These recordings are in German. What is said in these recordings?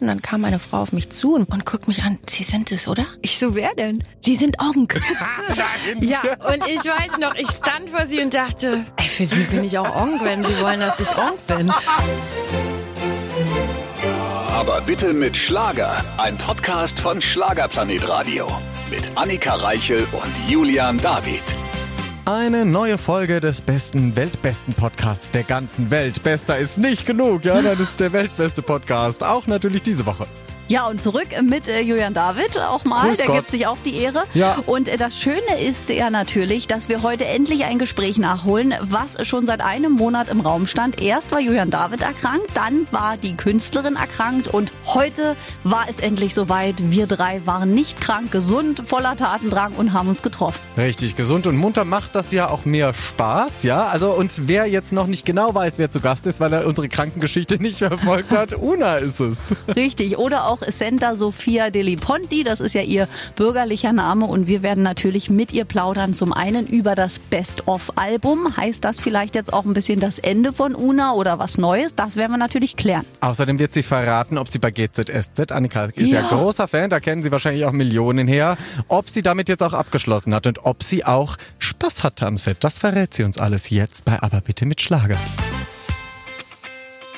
Und dann kam eine Frau auf mich zu und, und guckt mich an. Sie sind es, oder? Ich so, wer denn? Sie sind Onk. ja, und ich weiß noch, ich stand vor sie und dachte, ey, für sie bin ich auch Onk, wenn sie wollen, dass ich Onk bin. Aber bitte mit Schlager. Ein Podcast von Schlagerplanet Radio. Mit Annika Reichel und Julian David. Eine neue Folge des besten, weltbesten Podcasts der ganzen Welt. Bester ist nicht genug, ja, das ist der weltbeste Podcast. Auch natürlich diese Woche. Ja, und zurück mit äh, Julian David auch mal. Grüß Der Gott. gibt sich auch die Ehre. Ja. Und äh, das Schöne ist ja natürlich, dass wir heute endlich ein Gespräch nachholen, was schon seit einem Monat im Raum stand. Erst war Julian David erkrankt, dann war die Künstlerin erkrankt und heute war es endlich soweit. Wir drei waren nicht krank, gesund, voller Tatendrang und haben uns getroffen. Richtig, gesund und munter macht das ja auch mehr Spaß, ja. Also und wer jetzt noch nicht genau weiß, wer zu Gast ist, weil er unsere Krankengeschichte nicht verfolgt hat, Una ist es. Richtig. Oder auch Senta Sofia Deli Ponti, das ist ja ihr bürgerlicher Name. Und wir werden natürlich mit ihr plaudern. Zum einen über das Best-of-Album. Heißt das vielleicht jetzt auch ein bisschen das Ende von Una oder was Neues? Das werden wir natürlich klären. Außerdem wird sie verraten, ob sie bei GZSZ, Annika ist ja. Ja. großer Fan, da kennen sie wahrscheinlich auch Millionen her, ob sie damit jetzt auch abgeschlossen hat und ob sie auch Spaß hatte am Set. Das verrät sie uns alles jetzt bei Aber bitte mit Schlager.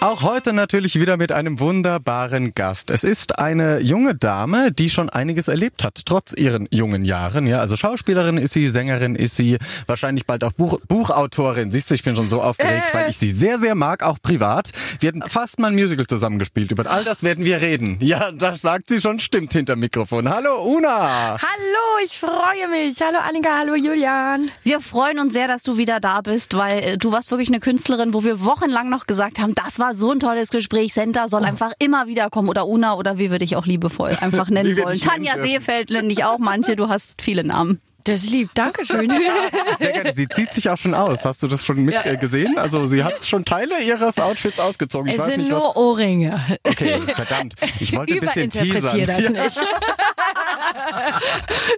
Auch heute natürlich wieder mit einem wunderbaren Gast. Es ist eine junge Dame, die schon einiges erlebt hat, trotz ihren jungen Jahren. Ja, also Schauspielerin ist sie, Sängerin ist sie, wahrscheinlich bald auch Buch, Buchautorin. Siehst du, ich bin schon so aufgeregt, weil ich sie sehr, sehr mag, auch privat. Wir hatten fast mal ein Musical zusammengespielt. Über all das werden wir reden. Ja, das sagt sie schon, stimmt hinter Mikrofon. Hallo Una! Hallo, ich freue mich. Hallo Annika, hallo Julian. Wir freuen uns sehr, dass du wieder da bist, weil äh, du warst wirklich eine Künstlerin, wo wir wochenlang noch gesagt haben, das war so ein tolles Gespräch. Senta soll einfach immer wieder kommen oder Una oder wie wir dich auch liebevoll einfach nennen wollen. Tanja. Seefeld nenne ich auch manche. Du hast viele Namen. Das ist lieb, Dankeschön. Sehr gerne. Sie zieht sich auch schon aus. Hast du das schon mit äh, gesehen? Also sie hat schon Teile ihres Outfits ausgezogen. Ich es sind nicht, was nur Ohrringe. Okay, verdammt. Ich wollte ein bisschen teasern. das nicht.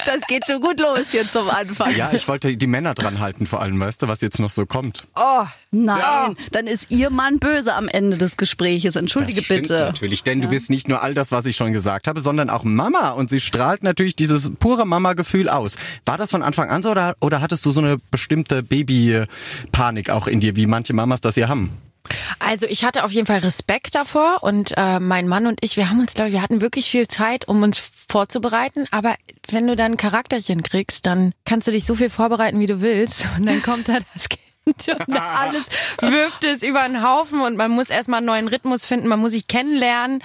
Das geht schon gut los hier zum Anfang. Ja, ich wollte die Männer dran halten, vor allem, weißt du, was jetzt noch so kommt. Oh, Nein, dann ist Ihr Mann böse am Ende des Gespräches. Entschuldige Das bitte. natürlich, denn du bist nicht nur all das, was ich schon gesagt habe, sondern auch Mama und sie strahlt natürlich dieses pure Mama-Gefühl aus. War das von Anfang an so oder, oder hattest du so eine bestimmte Baby-Panik auch in dir, wie manche Mamas das hier haben? Also ich hatte auf jeden Fall Respekt davor und äh, mein Mann und ich, wir haben uns, glaube ich, wir hatten wirklich viel Zeit, um uns vorzubereiten. Aber wenn du dann ein Charakterchen kriegst, dann kannst du dich so viel vorbereiten, wie du willst. Und dann kommt da das Kind und alles wirft es über den Haufen und man muss erstmal einen neuen Rhythmus finden, man muss sich kennenlernen.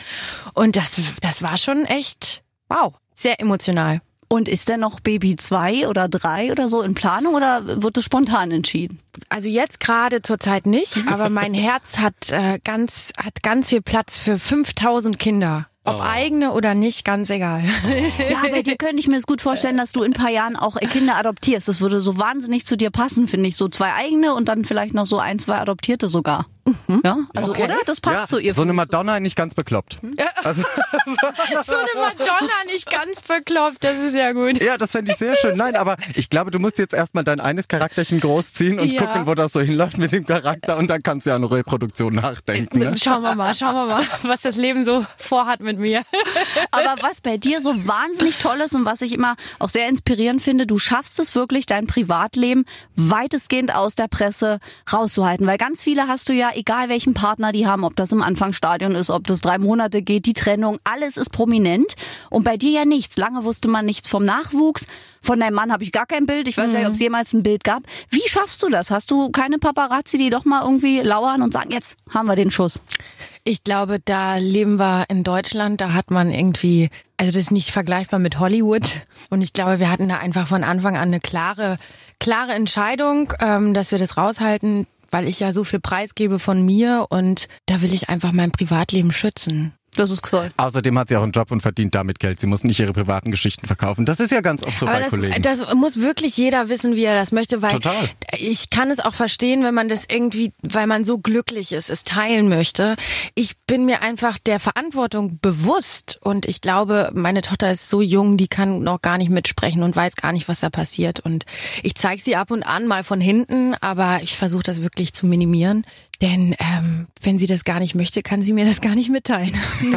Und das, das war schon echt, wow, sehr emotional. Und ist denn noch Baby 2 oder 3 oder so in Planung oder wird es spontan entschieden? Also jetzt gerade zurzeit nicht, aber mein Herz hat äh, ganz hat ganz viel Platz für 5000 Kinder. Ob eigene oder nicht, ganz egal. Ja, bei dir könnte ich mir das gut vorstellen, dass du in ein paar Jahren auch Kinder adoptierst. Das würde so wahnsinnig zu dir passen, finde ich. So zwei eigene und dann vielleicht noch so ein, zwei Adoptierte sogar. Ja, also oder? Das passt zu ihr. so eine Madonna nicht ganz bekloppt. Also, so eine Madonna nicht ganz bekloppt, das ist ja gut. ja, das fände ich sehr schön. Nein, aber ich glaube, du musst jetzt erstmal dein eines Charakterchen großziehen und Ja. gucken, wo das so hinläuft mit dem Charakter und dann kannst du ja an Reproduktion nachdenken. Ne? Schauen wir mal, schauen wir mal, was das Leben so vorhat mit mir. Aber was bei dir so wahnsinnig toll ist und was ich immer auch sehr inspirierend finde, du schaffst es wirklich, dein Privatleben weitestgehend aus der Presse rauszuhalten. Weil ganz viele hast du ja, egal welchen Partner die haben, ob das im Anfangsstadion ist, ob das drei Monate geht, die Trennung, alles ist prominent. Und bei dir ja nichts. Lange wusste man nichts vom Nachwuchs. Von deinem Mann habe ich gar kein Bild. Ich weiß gar nicht, ob es jemals ein Bild gab. Wie schaffst du das? Hast du keine Paparazzi, die doch mal irgendwie lauern und sagen, jetzt haben wir den Schuss? Ich glaube, da leben wir in Deutschland, da hat man irgendwie, also das ist nicht vergleichbar mit Hollywood. Und ich glaube, wir hatten da einfach von Anfang an eine klare, klare Entscheidung, ähm, dass wir das raushalten, weil ich ja so viel preisgebe von mir und da will ich einfach mein Privatleben schützen. Das ist toll. Außerdem hat sie auch einen Job und verdient damit Geld. Sie muss nicht ihre privaten Geschichten verkaufen. Das ist ja ganz oft so Aber bei das, Kollegen. das muss wirklich jeder wissen, wie er das möchte, weil Total. ich kann es auch verstehen, wenn man das irgendwie, weil man so glücklich ist, es teilen möchte. Ich bin mir einfach der Verantwortung bewusst und ich glaube, meine Tochter ist so jung, die kann noch gar nicht mitsprechen und weiß gar nicht, was da passiert. Und ich zeige sie ab und an mal von hinten, aber ich versuche das wirklich zu minimieren. Denn ähm, wenn sie das gar nicht möchte, kann sie mir das gar nicht mitteilen.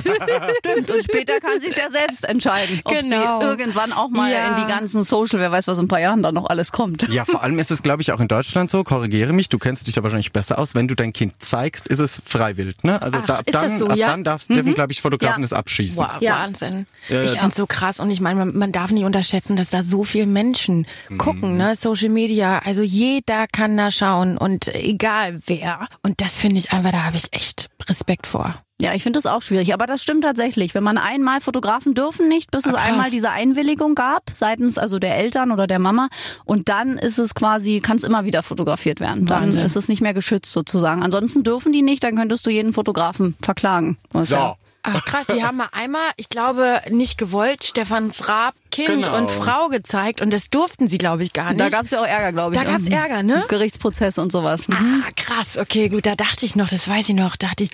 Stimmt. Und später kann sie es ja selbst entscheiden, ob Genau. sie irgendwann auch mal Ja. in die ganzen Social, wer weiß, was in ein paar Jahren da noch alles kommt. Ja, vor allem ist es, glaube ich, auch in Deutschland so, korrigiere mich, du kennst dich da wahrscheinlich besser aus, wenn du dein Kind zeigst, ist es freiwillig, ne? Also Ach, da, ab ist dann, das so, ab ja? dann darfst, dürfen, glaube ich, Fotografen Ja. es abschießen. Wow, Ja. Wahnsinn. Ja, ich find's so krass und ich meine, man, man darf nicht unterschätzen, dass da so viele Menschen Mhm. gucken, ne? Social Media, also jeder kann da schauen und egal wer. Und das finde ich einfach, da habe ich echt Respekt vor. Ja, ich finde das auch schwierig, aber das stimmt tatsächlich. Wenn man einmal Fotografen dürfen nicht, bis es krass. einmal diese Einwilligung gab seitens also der Eltern oder der Mama und dann ist es quasi kann es immer wieder fotografiert werden. Dann Wahnsinn. ist es nicht mehr geschützt sozusagen. Ansonsten dürfen die nicht, dann könntest du jeden Fotografen verklagen. Was So. ja- Ach krass, die haben mal einmal, ich glaube, nicht gewollt, Stefans Raab Kind Genau. und Frau gezeigt und das durften sie, glaube ich, gar nicht. Da gab es ja auch Ärger, glaube ich. Da gab's Mhm. Ärger, ne? Gerichtsprozesse und sowas. Mhm. Ah, krass, okay, gut, da dachte ich noch, das weiß ich noch, dachte ich,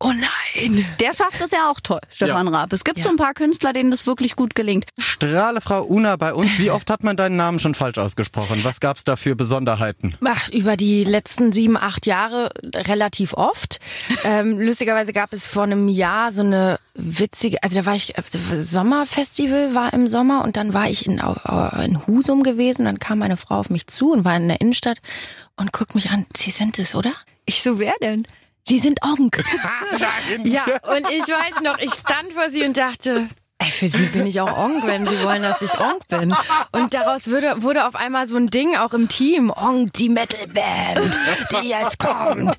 oh nein. Der schafft es ja auch toll, Stefan Raab. Es gibt Ja. so ein paar Künstler, denen das wirklich gut gelingt. Strahle Frau Una bei uns, wie oft hat man deinen Namen schon falsch ausgesprochen? Was gab's da für Besonderheiten? Ach, über die letzten sieben, acht Jahre relativ oft. Ähm, lustigerweise gab es vor einem Jahr so eine witzige, also da war ich, Sommerfestival war im Sommer und dann war ich in, äh, in Husum gewesen, dann kam meine Frau auf mich zu und war in der Innenstadt und guckt mich an, Sie sind es, oder? Ich so, wer denn? Sie sind Onk. ja, und ich weiß noch, ich stand vor sie und dachte, Ey, für sie bin ich auch Onk, wenn sie wollen, dass ich Onk bin. Und daraus wurde, wurde auf einmal so ein Ding auch im Team. Onk, die Metalband, die jetzt kommt.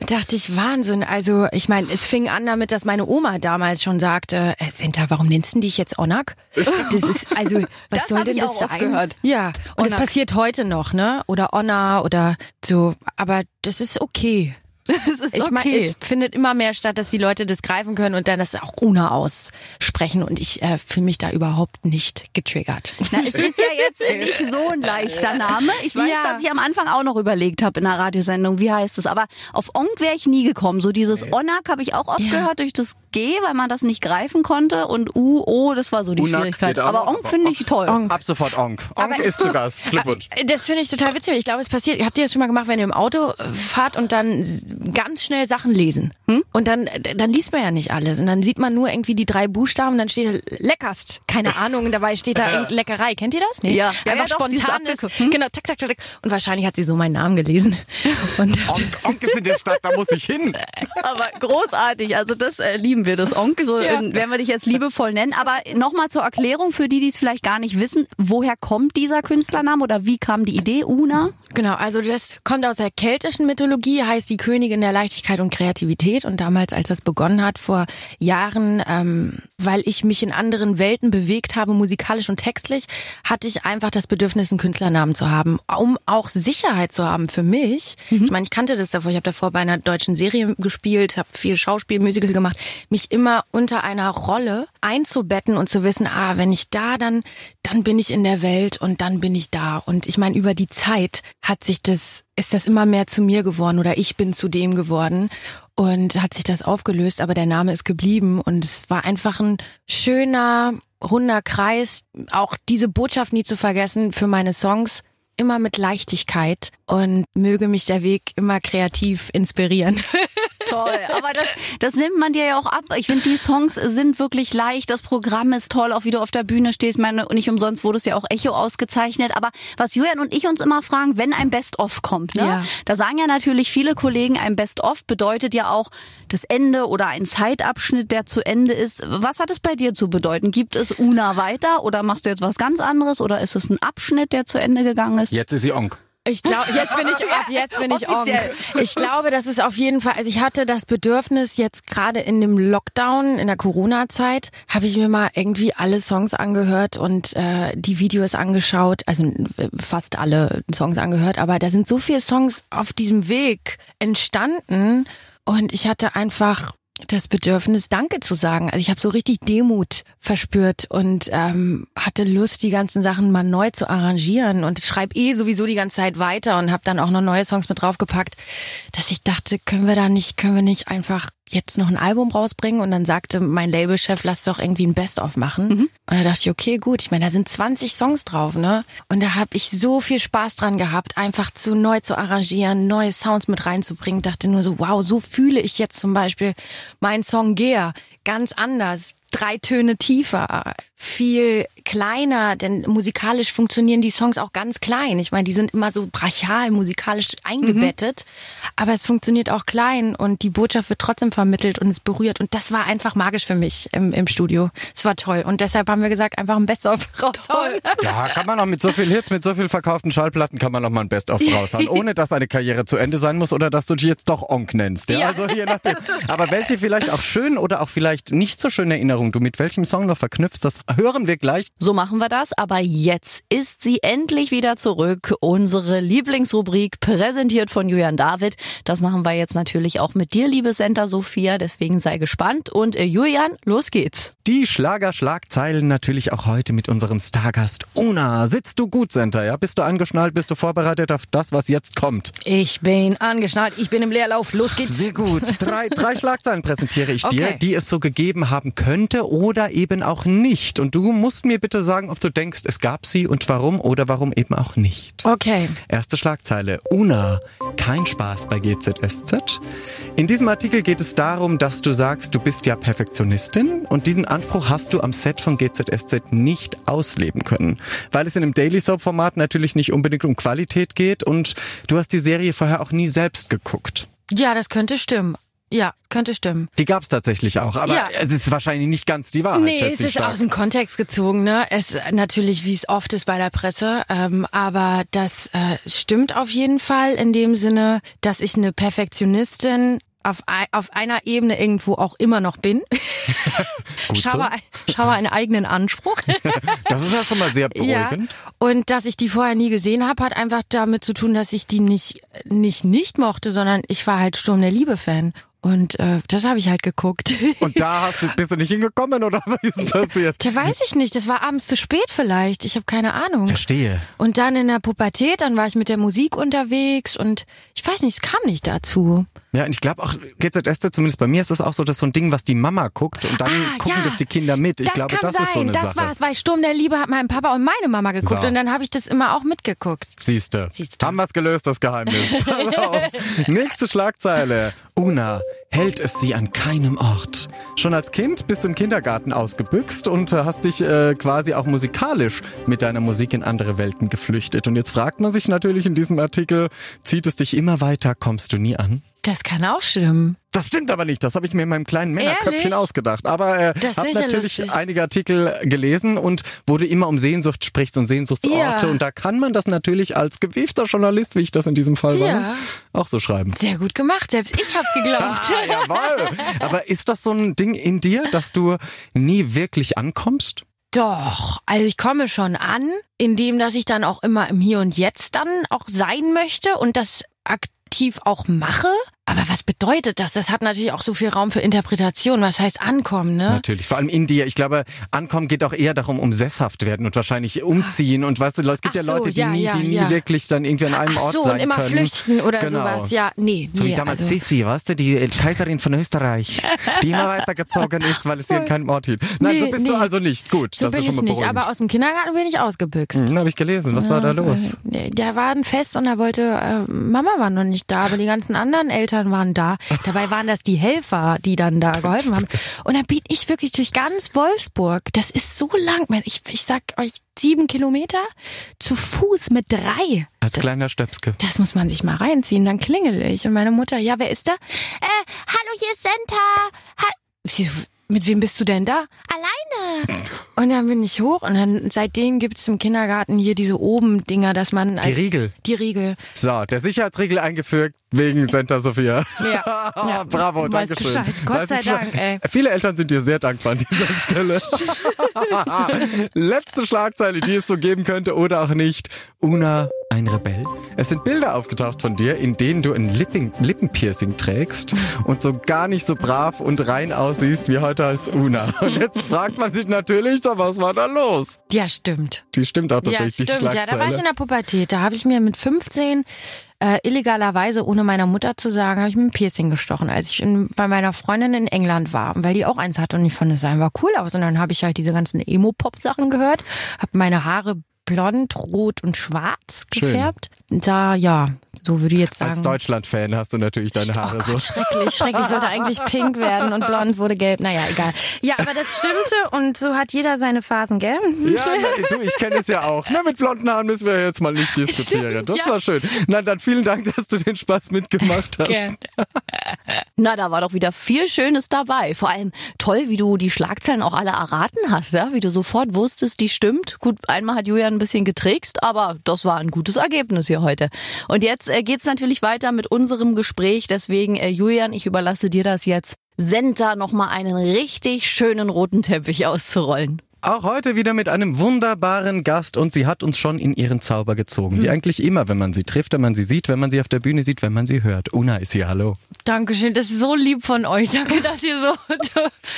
Und dachte ich, Wahnsinn. Also, ich meine, es fing an damit, dass meine Oma damals schon sagte, äh, Senta, warum nennst du dich jetzt Onak? Das ist, also, was Das soll denn ich das auch sein? gehört. Ja, und das Onak. passiert heute noch, ne? Oder Onna oder so. Aber das ist okay. Das ist Ich meine, okay. es findet immer mehr statt, dass die Leute das greifen können und dann das auch Una aussprechen. Und ich äh, fühle mich da überhaupt nicht getriggert. Na, es ist ja jetzt nicht so ein leichter Name. Ich weiß, Ja. dass ich am Anfang auch noch überlegt habe in einer Radiosendung, wie heißt es. Aber auf Onk wäre ich nie gekommen. So dieses Onak habe ich auch oft Ja. gehört durch das G, weil man das nicht greifen konnte. Und U, O, das war so die Unak Schwierigkeit. Aber Onk finde ich toll. Ab sofort Onk. Onk Aber- ist zu Gast. Glückwunsch. Äh, Das finde ich total witzig. Ich glaube, es passiert. Habt ihr das schon mal gemacht, wenn ihr im Auto fahrt und dann ganz schnell Sachen lesen? Hm? Und dann, dann liest man ja nicht alles. Und dann sieht man nur irgendwie die drei Buchstaben und dann steht da leckerst. Keine Ahnung. Und dabei steht da irgendeine Leckerei. Kennt ihr das? Nee. Ja. Ja, Einfach ja, spontan. Hm? Genau, tak, tak, tak, tak. Und wahrscheinlich hat sie so meinen Namen gelesen. Und Onk, Onk ist in der Stadt, da muss ich hin. Aber großartig. Also das äh, lieben wir, das Onk. So Ja. äh, werden wir dich jetzt liebevoll nennen. Aber nochmal zur Erklärung für die, die es vielleicht gar nicht wissen. Woher kommt dieser Künstlername oder wie kam die Idee, Una? Genau, also das kommt aus der keltischen Mythologie, heißt die Königin der Leichtigkeit und Kreativität. Und damals, als das begonnen hat, vor Jahren, ähm, weil ich mich in anderen Welten bewegt habe, musikalisch und textlich, hatte ich einfach das Bedürfnis, einen Künstlernamen zu haben, um auch Sicherheit zu haben für mich. Ich meine, ich kannte das davor, ich habe davor bei einer deutschen Serie gespielt, habe viel Schauspiel, Musical gemacht, mich immer unter einer Rolle einzubetten und zu wissen, ah, wenn ich da, dann, dann bin ich in der Welt und dann bin ich da. Und ich meine, über die Zeit hat sich das, ist das immer mehr zu mir geworden oder ich bin zu dem geworden und hat sich das aufgelöst, aber der Name ist geblieben und es war einfach ein schöner, runder Kreis, auch diese Botschaft nie zu vergessen für meine Songs. Immer mit Leichtigkeit und möge mich der Weg immer kreativ inspirieren. Toll, aber das, das nimmt man dir ja auch ab. Ich finde, die Songs sind wirklich leicht, das Programm ist toll, auch wie du auf der Bühne stehst. Meine, nicht umsonst wurde es ja auch Echo ausgezeichnet. Aber was Julian und ich uns immer fragen, wenn ein Best-of kommt, ne? Ja. da sagen ja natürlich viele Kollegen, ein Best-of bedeutet ja auch das Ende oder ein Zeitabschnitt, der zu Ende ist. Was hat es bei dir zu bedeuten? Gibt es Una weiter oder machst du jetzt was ganz anderes oder ist es ein Abschnitt, der zu Ende gegangen ist? Jetzt ist sie Onk. Ich glaube, jetzt bin ich ab, jetzt bin ich on. Offiziell. Ich glaube, das ist auf jeden Fall, also ich hatte das Bedürfnis jetzt gerade in dem Lockdown, in der Corona-Zeit, habe ich mir mal irgendwie alle Songs angehört und äh, die Videos angeschaut, also äh, fast alle Songs angehört, aber da sind so viele Songs auf diesem Weg entstanden und ich hatte einfach das Bedürfnis, Danke zu sagen. Also ich habe so richtig Demut verspürt und ähm, hatte Lust, die ganzen Sachen mal neu zu arrangieren und schreibe eh sowieso die ganze Zeit weiter und habe dann auch noch neue Songs mit draufgepackt, dass ich dachte, können wir da nicht, können wir nicht einfach jetzt noch ein Album rausbringen und dann sagte mein Labelchef, lass doch irgendwie ein Best-of machen. Mhm. Und da dachte ich, okay, gut, ich meine, da sind 20 Songs drauf, ne? Und da habe ich so viel Spaß dran gehabt, einfach zu neu zu arrangieren, neue Sounds mit reinzubringen. Dachte nur so, wow, so fühle ich jetzt zum Beispiel meinen Song Gear ganz anders drei Töne tiefer, viel kleiner, denn musikalisch funktionieren die Songs auch ganz klein. Ich meine, die sind immer so brachial musikalisch eingebettet, mhm. aber es funktioniert auch klein und die Botschaft wird trotzdem vermittelt und es berührt und das war einfach magisch für mich im, im Studio. Es war toll und deshalb haben wir gesagt, einfach ein Best-of raushauen. Ja, kann man auch mit so viel Hits, mit so viel verkauften Schallplatten kann man noch mal ein Best-of raushauen, ohne dass eine Karriere zu Ende sein muss oder dass du dich jetzt doch Onk nennst. Ja? ja. Also je nachdem. Aber welche vielleicht auch schön oder auch vielleicht nicht so schöne Erinnerungen du mit welchem Song noch verknüpfst, das hören wir gleich. So machen wir das, aber jetzt ist sie endlich wieder zurück. Unsere Lieblingsrubrik, präsentiert von Julian David. Das machen wir jetzt natürlich auch mit dir, liebe Senta Sophia. Deswegen sei gespannt. Und äh, Julian, los geht's. Die Schlager-Schlagzeilen natürlich auch heute mit unserem Stargast Una. Sitzt du gut, Senta? Ja? Bist du angeschnallt? Bist du vorbereitet auf das, was jetzt kommt? Ich bin angeschnallt. Ich bin im Leerlauf. Los geht's. Sehr gut. Drei, drei Schlagzeilen präsentiere ich dir, okay. die es so gegeben haben könnte oder eben auch nicht. Und du musst mir bitte sagen, ob du denkst, es gab sie und warum oder warum eben auch nicht. Okay. Erste Schlagzeile. Una, kein Spaß bei GZSZ. In diesem Artikel geht es darum, dass du sagst, du bist ja Perfektionistin und diesen Anspruch hast du am Set von GZSZ nicht ausleben können, weil es in einem Daily Soap Format natürlich nicht unbedingt um Qualität geht und du hast die Serie vorher auch nie selbst geguckt. Ja, das könnte stimmen. Ja, könnte stimmen. Die gab's tatsächlich auch, aber ja. es ist wahrscheinlich nicht ganz die Wahrheit. Nee, es ist stark. aus dem Kontext gezogen, ne? Es natürlich, wie es oft ist bei der Presse, ähm, aber das äh, stimmt auf jeden Fall in dem Sinne, dass ich eine Perfektionistin auf, auf einer Ebene irgendwo auch immer noch bin. schaue, so. schaue einen eigenen Anspruch. das ist ja schon mal sehr beruhigend. Ja. Und dass ich die vorher nie gesehen habe, hat einfach damit zu tun, dass ich die nicht nicht nicht mochte, sondern ich war halt Sturm der Liebe Fan. Und äh, das habe ich halt geguckt. Und da hast du, bist du nicht hingekommen oder was ist passiert? Da weiß ich nicht. Das war abends zu spät vielleicht. Ich habe keine Ahnung. Verstehe. Und dann in der Pubertät, dann war ich mit der Musik unterwegs und ich weiß nicht, es kam nicht dazu. Ja, und ich glaube auch, GZSZ, zumindest bei mir ist das auch so, dass so ein Ding, was die Mama guckt und dann ah, gucken ja, das die Kinder mit. Ich das glaube, das sein. ist so eine das Sache. Das war's, weil Sturm der Liebe hat mein Papa und meine Mama geguckt so. und dann habe ich das immer auch mitgeguckt. Siehste. Siehste. Haben wir's gelöst, das Geheimnis. Nächste Schlagzeile. Una hält es sie an keinem Ort. Schon als Kind bist du im Kindergarten ausgebüxt und hast dich äh, quasi auch musikalisch mit deiner Musik in andere Welten geflüchtet. Und jetzt fragt man sich natürlich in diesem Artikel, zieht es dich immer weiter, kommst du nie an? Das kann auch stimmen. Das stimmt aber nicht. Das habe ich mir in meinem kleinen Männerköpfchen Ehrlich? ausgedacht. Aber äh, habe natürlich lustig. einige Artikel gelesen und wurde immer um Sehnsucht spricht und Sehnsuchtsorte. Ja. Und da kann man das natürlich als gewiefter Journalist, wie ich das in diesem Fall war, ja. auch so schreiben. Sehr gut gemacht. Selbst ich hab's geglaubt. ah, jawohl. Aber ist das so ein Ding in dir, dass du nie wirklich ankommst? Doch, also ich komme schon an, indem dass ich dann auch immer im Hier und Jetzt dann auch sein möchte und das aktiv auch mache. Aber was bedeutet das? Das hat natürlich auch so viel Raum für Interpretation. Was heißt ankommen, ne? Natürlich. Vor allem in dir. Ich glaube, ankommen geht auch eher darum, um sesshaft werden und wahrscheinlich umziehen. Und weißt du, es gibt Ach ja Leute, die ja, nie, ja, die nie ja. wirklich dann irgendwie an einem Ach Ort so, sein und immer können. flüchten oder genau. sowas. Ja, nee. So nee, wie damals also. Sissi, weißt du, die Kaiserin von Österreich, die immer weitergezogen ist, weil es an keinem Ort hielt. Nein, nee, so bist nee. du also nicht. Gut, so das bin ist schon mal ich nicht. Aber aus dem Kindergarten bin ich ausgebüxt. Hm, habe ich gelesen. Was war da los? Der war ein Fest und er wollte, äh, Mama war noch nicht da, aber die ganzen anderen Eltern waren da. Dabei waren das die Helfer, die dann da geholfen haben. Und dann bin ich wirklich durch ganz Wolfsburg. Das ist so lang. Ich, ich sag euch, sieben Kilometer zu Fuß mit drei. Als das, kleiner Stöpske. Das muss man sich mal reinziehen. Dann klingel ich. Und meine Mutter, ja, wer ist da? Äh, hallo, hier ist Senta. Ha mit wem bist du denn da? Alleine. Und dann bin ich hoch und dann seitdem gibt es im Kindergarten hier diese oben Dinger, dass man die Riegel. Die Riegel. So, der Sicherheitsriegel eingeführt wegen Santa Sophia. Ja. ja. Bravo, danke schön. Bescheid. Gott sei Dank, ey. Viele Eltern sind dir sehr dankbar an dieser Stelle. Letzte Schlagzeile, die es so geben könnte oder auch nicht. Una ein Rebell? Es sind Bilder aufgetaucht von dir, in denen du ein Lipping, Lippenpiercing trägst und so gar nicht so brav und rein aussiehst wie heute als Una. Und jetzt fragt man sich natürlich, so, was war da los? Ja, stimmt. Die stimmt auch Ja, tatsächlich, die stimmt. Ja, da war ich in der Pubertät. Da habe ich mir mit 15 äh, illegalerweise, ohne meiner Mutter zu sagen, habe ich mir ein Piercing gestochen, als ich in, bei meiner Freundin in England war, weil die auch eins hatte und ich fand, es sah einfach cool aus. Und dann habe ich halt diese ganzen Emo-Pop-Sachen gehört, habe meine Haare blond, rot und schwarz Schön. gefärbt. Da, ja, so würde ich jetzt Als sagen. Deutschland-Fan hast du natürlich deine Oh Haare Gott, so. schrecklich, schrecklich. Sollte eigentlich pink werden und blond wurde gelb. Naja, egal. Ja, aber das stimmte und so hat jeder seine Phasen, gell? Ja, na, du, ich kenne es ja auch. Na, mit blonden Haaren müssen wir jetzt mal nicht diskutieren. Das ja. war schön. Na, dann vielen Dank, dass du den Spaß mitgemacht hast. Gern. Na, da war doch wieder viel Schönes dabei. Vor allem toll, wie du die Schlagzeilen auch alle erraten hast, ja? wie du sofort wusstest, die stimmt. Gut, einmal hat Julian ein bisschen getrickst, aber das war ein gutes Ergebnis hier heute. Und jetzt äh, geht's natürlich weiter mit unserem Gespräch. Deswegen, äh, Julian, ich überlasse dir das jetzt. Send da nochmal einen richtig schönen roten Teppich auszurollen. Auch heute wieder mit einem wunderbaren Gast und sie hat uns schon in ihren Zauber gezogen. Wie eigentlich immer, wenn man sie trifft, wenn man sie sieht, wenn man sie auf der Bühne sieht, wenn man sie hört. Una ist hier, hallo. Dankeschön, das ist so lieb von euch. Danke, dass ihr so,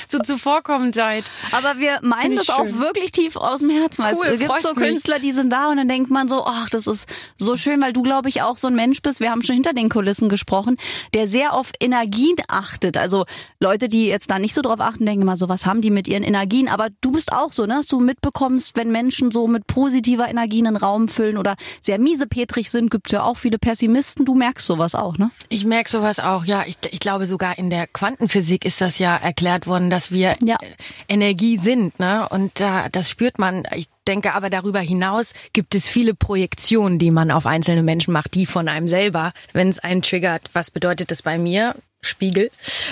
so zuvorkommend seid. Aber wir meinen das ich auch schön. wirklich tief aus dem Herzen. Cool, es gibt so mich. Künstler, die sind da und dann denkt man so, ach, das ist so schön, weil du, glaube ich, auch so ein Mensch bist. Wir haben schon hinter den Kulissen gesprochen, der sehr auf Energien achtet. Also Leute, die jetzt da nicht so drauf achten, denken immer so, was haben die mit ihren Energien? Aber du bist auch so, ne? Dass du mitbekommst, wenn Menschen so mit positiver Energie einen Raum füllen oder sehr miesepetrig sind, gibt's ja auch viele Pessimisten. Du merkst sowas auch, ne? Ich merke sowas auch, ja. Ich, ich glaube, sogar in der Quantenphysik ist das ja erklärt worden, dass wir Ja. äh, Energie sind. Ne? Und äh, das spürt man. Ich denke aber darüber hinaus gibt es viele Projektionen, die man auf einzelne Menschen macht, die von einem selber, wenn es einen triggert, was bedeutet das bei mir? Spiegel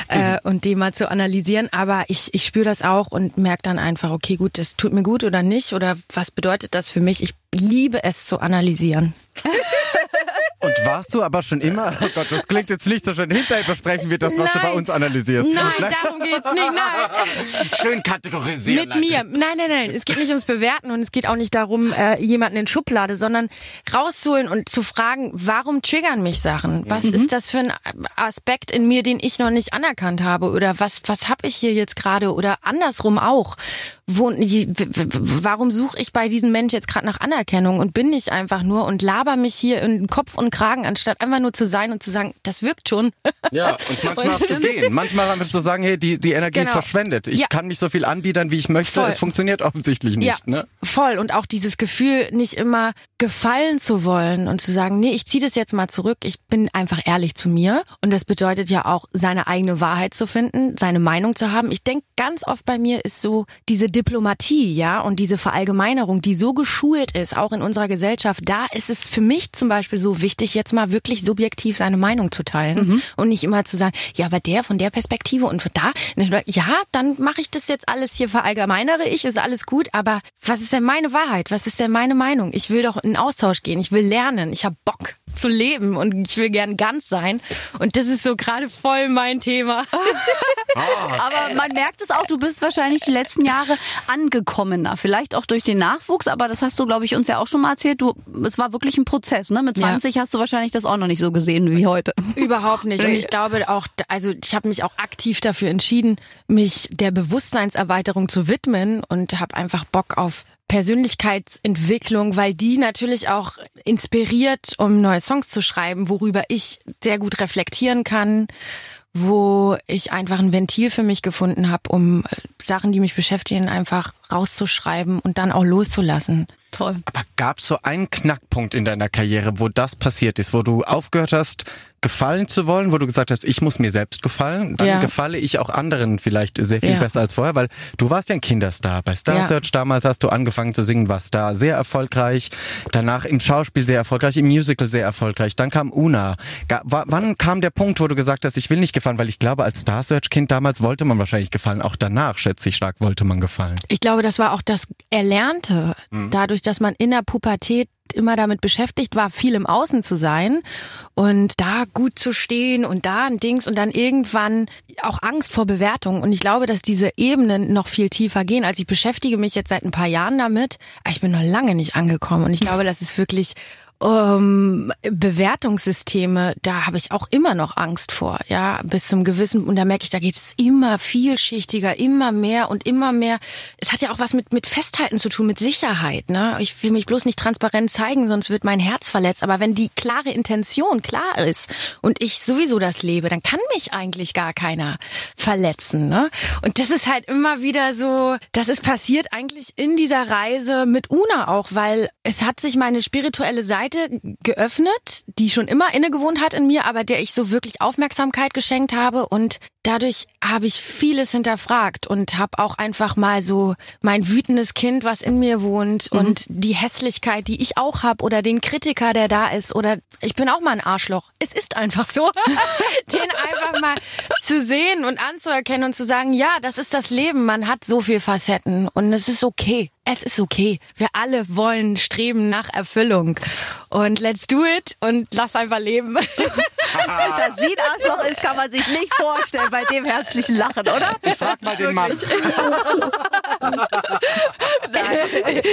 äh, und die mal zu analysieren. Aber ich, ich spüre das auch und merke dann einfach, okay, gut, das tut mir gut oder nicht oder was bedeutet das für mich? Ich liebe es zu analysieren. Und warst du aber schon immer, oh Gott, das klingt jetzt nicht so schön, hinterher besprechen wir das, was du Nein. bei uns analysierst. Nein, darum geht's nicht. Nein. Schön kategorisieren. Mit mir. Nein, nein, nein. Es geht nicht ums Bewerten und es geht auch nicht darum, äh, jemanden in Schublade, sondern rauszuholen und zu fragen, warum triggern mich Sachen? Was ist das für ein Aspekt in mir, den ich noch nicht anerkannt habe? Oder was, was habe ich hier jetzt gerade? Oder andersrum auch. Wo, warum suche ich bei diesem Mensch jetzt gerade nach Anerkennung und bin ich einfach nur und laber mich hier in Kopf und Kragen, anstatt einfach nur zu sein und zu sagen, das wirkt schon. Ja, und manchmal Und- zu gehen. Manchmal einfach zu sagen, hey, die, die Energie ist Genau. verschwendet. Ich Ja. kann nicht so viel anbiedern, wie ich möchte. Voll. Es funktioniert offensichtlich nicht. Ja, Ne? voll. Und auch dieses Gefühl, nicht immer gefallen zu wollen und zu sagen, nee, ich ziehe das jetzt mal zurück. Ich bin einfach ehrlich zu mir. Und das bedeutet ja auch, seine eigene Wahrheit zu finden, seine Meinung zu haben. Ich denke, ganz oft bei mir ist so diese Diplomatie, ja, und diese Verallgemeinerung, die so geschult ist, auch in unserer Gesellschaft. Da ist es für mich zum Beispiel so wichtig, jetzt mal wirklich subjektiv seine Meinung zu teilen und nicht immer zu sagen, ja, aber der von der Perspektive und von da, ja, dann mache ich das jetzt alles hier verallgemeinere ich, ist alles gut, aber was ist denn meine Wahrheit? Was ist denn meine Meinung? Ich will doch in Austausch gehen, ich will lernen, ich habe Bock zu leben und ich will gern ganz sein und das ist so gerade voll mein Thema. Aber man merkt es auch, du bist wahrscheinlich die letzten Jahre angekommener. Vielleicht auch durch den Nachwuchs, aber das hast du, glaube ich, uns ja auch schon mal erzählt. Du, es war wirklich ein Prozess, ne? Mit Ja. 20 hast du wahrscheinlich das auch noch nicht so gesehen wie heute. Überhaupt nicht. Und ich glaube auch, also ich habe mich auch aktiv dafür entschieden, mich der Bewusstseinserweiterung zu widmen und habe einfach Bock auf Persönlichkeitsentwicklung, weil die natürlich auch inspiriert, um neue Songs zu schreiben, worüber ich sehr gut reflektieren kann, wo ich einfach ein Ventil für mich gefunden habe, um Sachen, die mich beschäftigen, einfach rauszuschreiben und dann auch loszulassen. Toll. Aber gab es so einen Knackpunkt in deiner Karriere, wo das passiert ist, wo du aufgehört hast, gefallen zu wollen, wo du gesagt hast, ich muss mir selbst gefallen, dann Ja. gefalle ich auch anderen vielleicht sehr viel Ja. besser als vorher, weil du warst ja ein Kinderstar. Bei Star Ja. Search damals hast du angefangen zu singen, warst da sehr erfolgreich, danach im Schauspiel sehr erfolgreich, im Musical sehr erfolgreich, dann kam Una. Wa- wann kam der Punkt, wo du gesagt hast, ich will nicht gefallen, weil ich glaube, als Star Search Kind damals wollte man wahrscheinlich gefallen, auch danach, schätze ich stark, wollte man gefallen. Ich glaube, das war auch das Erlernte, dadurch, dass man in der Pubertät immer damit beschäftigt war, viel im Außen zu sein und da gut zu stehen und da ein Dings und dann irgendwann auch Angst vor Bewertung. Und ich glaube, dass diese Ebenen noch viel tiefer gehen. Also ich beschäftige mich jetzt seit ein paar Jahren damit. Aber ich bin noch lange nicht angekommen. Und ich glaube, das ist wirklich ähm, Bewertungssysteme, da habe ich auch immer noch Angst vor, ja, bis zum gewissen, und da merke ich, da geht es immer vielschichtiger, immer mehr und immer mehr. Es hat ja auch was mit, mit Festhalten zu tun, mit Sicherheit, ne? Ich will mich bloß nicht transparent zeigen, sonst wird mein Herz verletzt. Aber wenn die klare Intention klar ist und ich sowieso das lebe, dann kann mich eigentlich gar keiner verletzen, ne? Und das ist halt immer wieder so, das ist passiert eigentlich in dieser Reise mit Una auch, weil es hat sich meine spirituelle Seite Seite geöffnet, die schon immer inne gewohnt hat in mir, aber der ich so wirklich Aufmerksamkeit geschenkt habe und dadurch habe ich vieles hinterfragt und habe auch einfach mal so mein wütendes Kind, was in mir wohnt mhm. und die Hässlichkeit, die ich auch habe oder den Kritiker, der da ist oder ich bin auch mal ein Arschloch. Es ist einfach so, den einfach mal zu sehen und anzuerkennen und zu sagen, ja, das ist das Leben. Man hat so viel Facetten und es ist okay es ist okay. Wir alle wollen streben nach Erfüllung. Und let's do it und lass einfach leben. Dass sie ein Arschloch ist, kann man sich nicht vorstellen bei dem herzlichen Lachen, oder? Ich frag mal den Mann.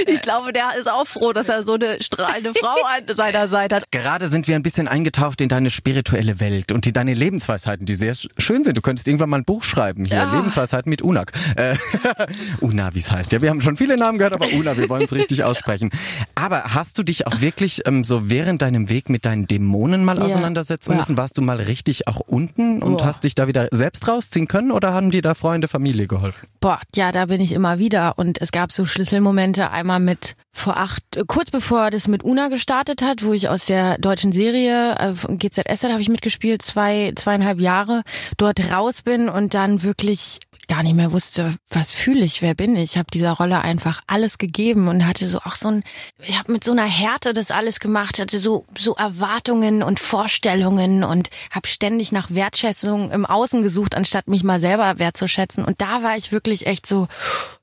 ich glaube, der ist auch froh, dass er so eine strahlende Frau an seiner Seite hat. Gerade sind wir ein bisschen eingetaucht in deine spirituelle Welt und in deine Lebensweisheiten, die sehr schön sind. Du könntest irgendwann mal ein Buch schreiben hier, ja. Lebensweisheiten mit Unak. Äh, Una, wie es heißt. Ja, wir haben schon viele Namen gehört, aber Una, wir wollen es richtig aussprechen. Aber hast du dich auch wirklich ähm, so während deinem Weg mit deinen Dämonen mal ja. auseinandersetzen ja. Müssen? Warst du mal richtig auch unten und Boah. hast dich da wieder selbst rausziehen können oder haben dir da Freunde, Familie geholfen? Boah, ja, da bin ich immer wieder und es gab so Schlüsselmomente einmal mit vor acht, kurz bevor das mit Una gestartet hat, wo ich aus der deutschen Serie äh, GZS, da habe ich mitgespielt, zwei, zweieinhalb Jahre dort raus bin und dann wirklich gar nicht mehr wusste, was fühle ich, wer bin ich. Ich habe dieser Rolle einfach alles gegeben und hatte so auch so ein, ich habe mit so einer Härte das alles gemacht, hatte so so Erwartungen und Vorstellungen und habe ständig nach Wertschätzung im Außen gesucht, anstatt mich mal selber wertzuschätzen. Und da war ich wirklich echt so,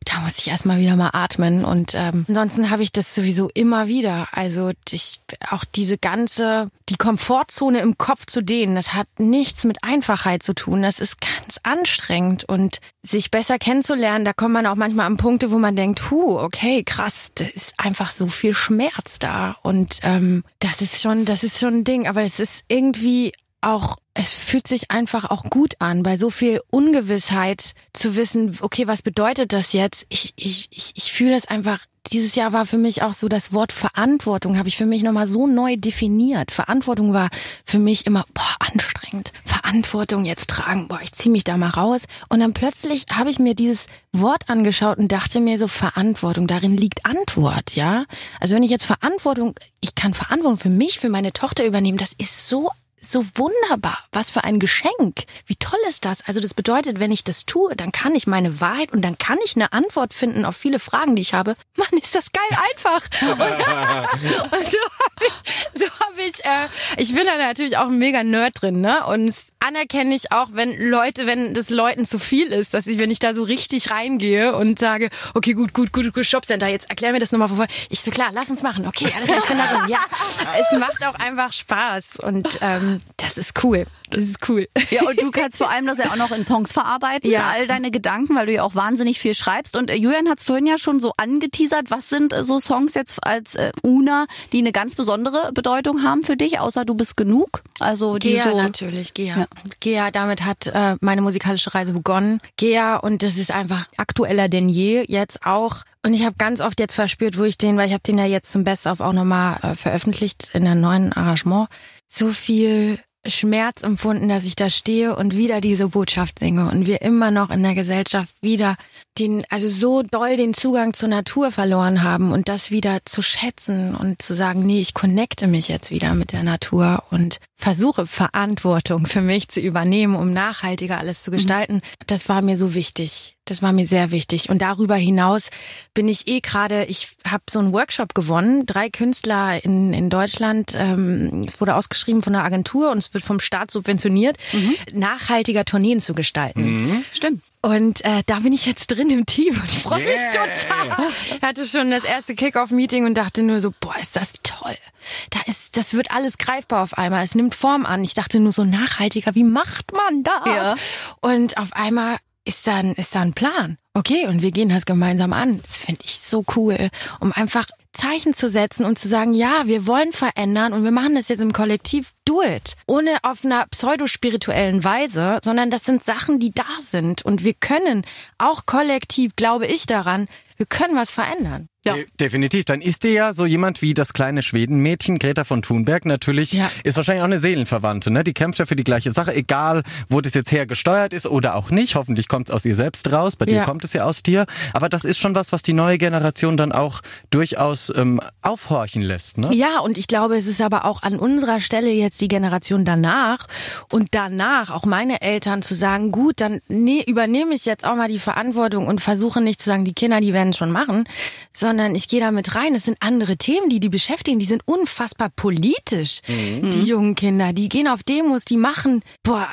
da muss ich erstmal wieder mal atmen. Und ähm, ansonsten habe ich das sowieso immer wieder. Also ich auch diese ganze, die Komfortzone im Kopf zu dehnen, das hat nichts mit Einfachheit zu tun. Das ist ganz anstrengend und sich besser kennenzulernen, da kommt man auch manchmal an Punkte, wo man denkt, hu, okay, krass, da ist einfach so viel Schmerz da. Und ähm, das ist schon, das ist schon ein Ding. Aber es ist irgendwie auch, es fühlt sich einfach auch gut an, bei so viel Ungewissheit zu wissen, okay, was bedeutet das jetzt? Ich, ich, ich, ich fühle es einfach dieses Jahr war für mich auch so das Wort Verantwortung habe ich für mich nochmal so neu definiert. Verantwortung war für mich immer, boah, anstrengend. Verantwortung jetzt tragen, boah, ich ziehe mich da mal raus. Und dann plötzlich habe ich mir dieses Wort angeschaut und dachte mir so, Verantwortung, darin liegt Antwort, ja. Also wenn ich jetzt Verantwortung, ich kann Verantwortung für mich, für meine Tochter übernehmen, das ist so so wunderbar. Was für ein Geschenk. Wie toll ist das? Also das bedeutet, wenn ich das tue, dann kann ich meine Wahrheit und dann kann ich eine Antwort finden auf viele Fragen, die ich habe. Mann, ist das geil einfach. und so habe ich, so hab ich, äh, ich bin da natürlich auch ein mega Nerd drin, ne? Und anerkenne ich auch, wenn Leute, wenn das Leuten zu viel ist, dass ich, wenn ich da so richtig reingehe und sage, okay, gut, gut, gut, gut, Shopcenter, jetzt erklär mir das nochmal vor. Ich so, klar, lass uns machen. Okay, alles klar, ich bin da drin. Ja, es macht auch einfach Spaß und ähm, das ist cool. Das ist cool. Ja, und du kannst vor allem das ja auch noch in Songs verarbeiten, ja. all deine Gedanken, weil du ja auch wahnsinnig viel schreibst. Und äh, Julian hat es vorhin ja schon so angeteasert. Was sind äh, so Songs jetzt als äh, Una, die eine ganz besondere Bedeutung haben für dich, außer du bist genug? Also die Gea so natürlich, Gea. Ja. Gea, damit hat äh, meine musikalische Reise begonnen. Gea und das ist einfach aktueller denn je jetzt auch. Und ich habe ganz oft jetzt verspürt, wo ich den, weil ich habe den ja jetzt zum Best of auch nochmal äh, veröffentlicht in einem neuen Arrangement, so viel Schmerz empfunden, dass ich da stehe und wieder diese Botschaft singe und wir immer noch in der Gesellschaft wieder den, also so doll den Zugang zur Natur verloren haben und das wieder zu schätzen und zu sagen, nee, ich connecte mich jetzt wieder mit der Natur und versuche Verantwortung für mich zu übernehmen, um nachhaltiger alles zu mhm. gestalten. Das war mir so wichtig. Das war mir sehr wichtig. Und darüber hinaus bin ich eh gerade, ich habe so einen Workshop gewonnen, drei Künstler in, in Deutschland. Ähm, es wurde ausgeschrieben von einer Agentur und es wird vom Staat subventioniert, mhm. nachhaltiger Tourneen zu gestalten. Mhm. Stimmt. Und äh, da bin ich jetzt drin im Team und ich freue Yeah. mich total. Ich hatte schon das erste Kick-Off-Meeting und dachte nur so, boah, ist das toll. Da ist, das wird alles greifbar auf einmal. Es nimmt Form an. Ich dachte nur so nachhaltiger, wie macht man das? Ja. Und auf einmal ist da, ein, ist da ein Plan. Okay, und wir gehen das gemeinsam an. Das finde ich so cool, um einfach Zeichen zu setzen und zu sagen, ja, wir wollen verändern und wir machen das jetzt im Kollektiv, do it. Ohne auf einer pseudospirituellen Weise, sondern das sind Sachen, die da sind und wir können auch kollektiv, glaube ich daran, wir können was verändern. Ja. De- Definitiv. Dann ist dir ja so jemand wie das kleine Schwedenmädchen Greta von Thunberg natürlich, Ja. ist wahrscheinlich auch eine Seelenverwandte, ne? Die kämpft ja für die gleiche Sache, egal wo das jetzt hergesteuert ist oder auch nicht. Hoffentlich kommt es aus ihr selbst raus. Bei dir Ja. kommt es ja aus dir. Aber das ist schon was, was die neue Generation dann auch durchaus ähm, aufhorchen lässt, ne? Ja, und ich glaube, es ist aber auch an unserer Stelle jetzt die Generation danach und danach auch meine Eltern zu sagen, gut, dann ne, übernehme ich jetzt auch mal die Verantwortung und versuche nicht zu sagen, die Kinder, die werden es schon machen, sondern ich gehe da mit rein. Es sind andere Themen, die die beschäftigen. Die sind unfassbar politisch, die jungen Kinder. Die gehen auf Demos, die machen, boah,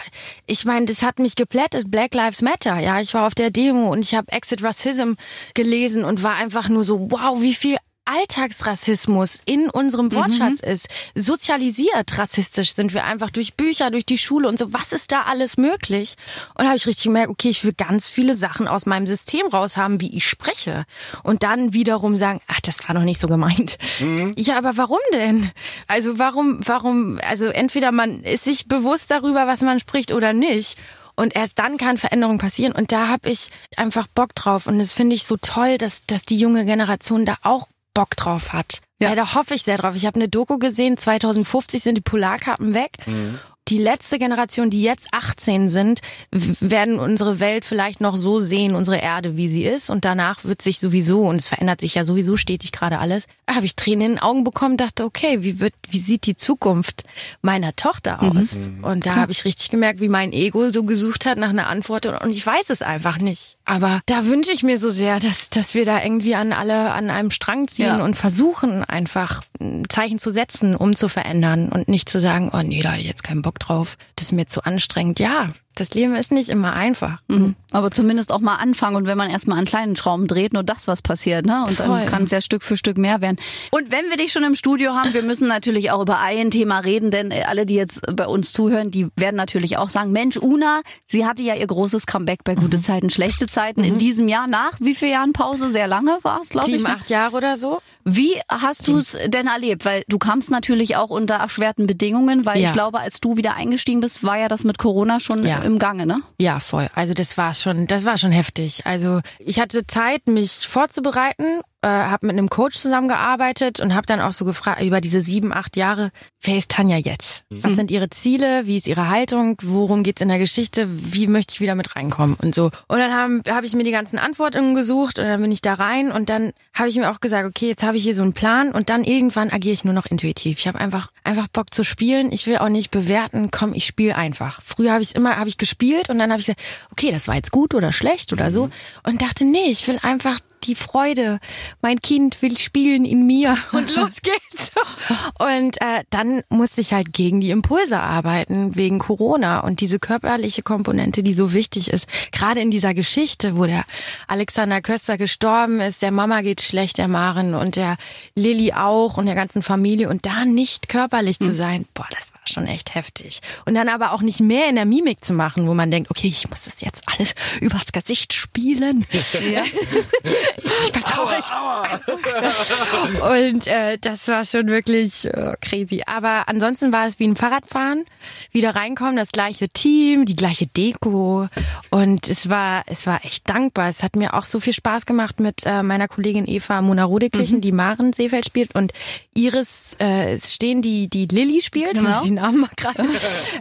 ich meine, das hat mich geplättet. Black Lives Matter. Ja, ich war auf der Demo und ich habe Exit Racism gelesen und war einfach nur so, wow, wie viel Alltagsrassismus in unserem Wortschatz ist. Sozialisiert rassistisch sind wir einfach durch Bücher, durch die Schule und so. Was ist da alles möglich? Und da habe ich richtig gemerkt, okay, ich will ganz viele Sachen aus meinem System raushaben, wie ich spreche. Und dann wiederum sagen, ach, das war doch nicht so gemeint. Ja, aber warum denn? Also warum, warum, also entweder man ist sich bewusst darüber, was man spricht oder nicht. Und erst dann kann Veränderung passieren. Und da habe ich einfach Bock drauf. Und das finde ich so toll, dass, dass die junge Generation da auch Bock drauf hat. Ja. Ja, da hoffe ich sehr drauf. Ich habe eine Doku gesehen, 2050 sind die Polarkappen weg. Die letzte Generation, die jetzt 18 sind, werden unsere Welt vielleicht noch so sehen, unsere Erde, wie sie ist. Und danach wird sich sowieso, und es verändert sich ja sowieso stetig gerade alles, da habe ich Tränen in den Augen bekommen, dachte, okay, wie wird, wie sieht die Zukunft meiner Tochter aus? Und da habe ich richtig gemerkt, wie mein Ego so gesucht hat nach einer Antwort. Und ich weiß es einfach nicht. Aber da wünsche ich mir so sehr, dass, dass wir da irgendwie an alle an einem Strang ziehen Ja. und versuchen einfach ein Zeichen zu setzen, um zu verändern und nicht zu sagen, oh nee, da hab ich jetzt keinen Bock drauf, das ist mir zu anstrengend. Ja, das Leben ist nicht immer einfach. Mhm. Aber zumindest auch mal anfangen und wenn man erstmal an kleinen Schrauben dreht, nur das was passiert, ne? Und dann Voll. kann es ja Stück für Stück mehr werden. Und wenn wir dich schon im Studio haben, wir müssen natürlich auch über ein Thema reden, denn alle, die jetzt bei uns zuhören, die werden natürlich auch sagen, Mensch, Una, sie hatte ja ihr großes Comeback bei Mhm. gute Zeiten, schlechte Zeiten in diesem Jahr nach wie vielen Jahren Pause? Sehr lange war es, glaube ich. Sieben, ne? acht Jahre oder so. Wie hast du es denn erlebt? Weil du kamst natürlich auch unter erschwerten Bedingungen, weil Ja. ich glaube, als du wieder eingestiegen bist, war ja das mit Corona schon Ja. im Gange, ne? Ja, voll. Also das war schon, das war schon heftig. Also ich hatte Zeit, mich vorzubereiten, äh, habe mit einem Coach zusammengearbeitet und habe dann auch so gefragt über diese sieben, acht Jahre, wer ist Tanja jetzt? Was sind ihre Ziele? Wie ist ihre Haltung? Worum geht's in der Geschichte? Wie möchte ich wieder mit reinkommen und so? Und dann habe hab ich mir die ganzen Antworten gesucht und dann bin ich da rein und dann habe ich mir auch gesagt, okay, jetzt habe ich hier so einen Plan und dann irgendwann agiere ich nur noch intuitiv. Ich habe einfach einfach Bock zu spielen. Ich will auch nicht bewerten. Komm, ich spiele einfach. Früher habe ich immer habe ich gespielt und dann habe ich gesagt, okay, das war jetzt gut oder schlecht oder so und dachte, nee, ich will einfach die Freude. Mein Kind will spielen in mir und los geht's. Und äh, dann musste ich halt gegen die Impulse arbeiten wegen Corona und diese körperliche Komponente, die so wichtig ist. Gerade in dieser Geschichte, wo der Alexander Köster gestorben ist, der Mama geht schlecht, der Maren und der Lilly auch und der ganzen Familie und da nicht körperlich zu sein, boah, das schon echt heftig. Und dann aber auch nicht mehr in der Mimik zu machen, wo man denkt, okay, ich muss das jetzt alles übers Gesicht spielen. Ja. Ich bin traurig. Und äh, das war schon wirklich äh, crazy. Aber ansonsten war es wie ein Fahrradfahren. Wieder reinkommen, das gleiche Team, die gleiche Deko. Und es war, es war echt dankbar. Es hat mir auch so viel Spaß gemacht mit äh, meiner Kollegin Eva Mona-Rodekirchen, die Maren Seefeld spielt. Und Iris äh, Stehen, die, die Lilly spielt. Genau. Den Namen mal gerade.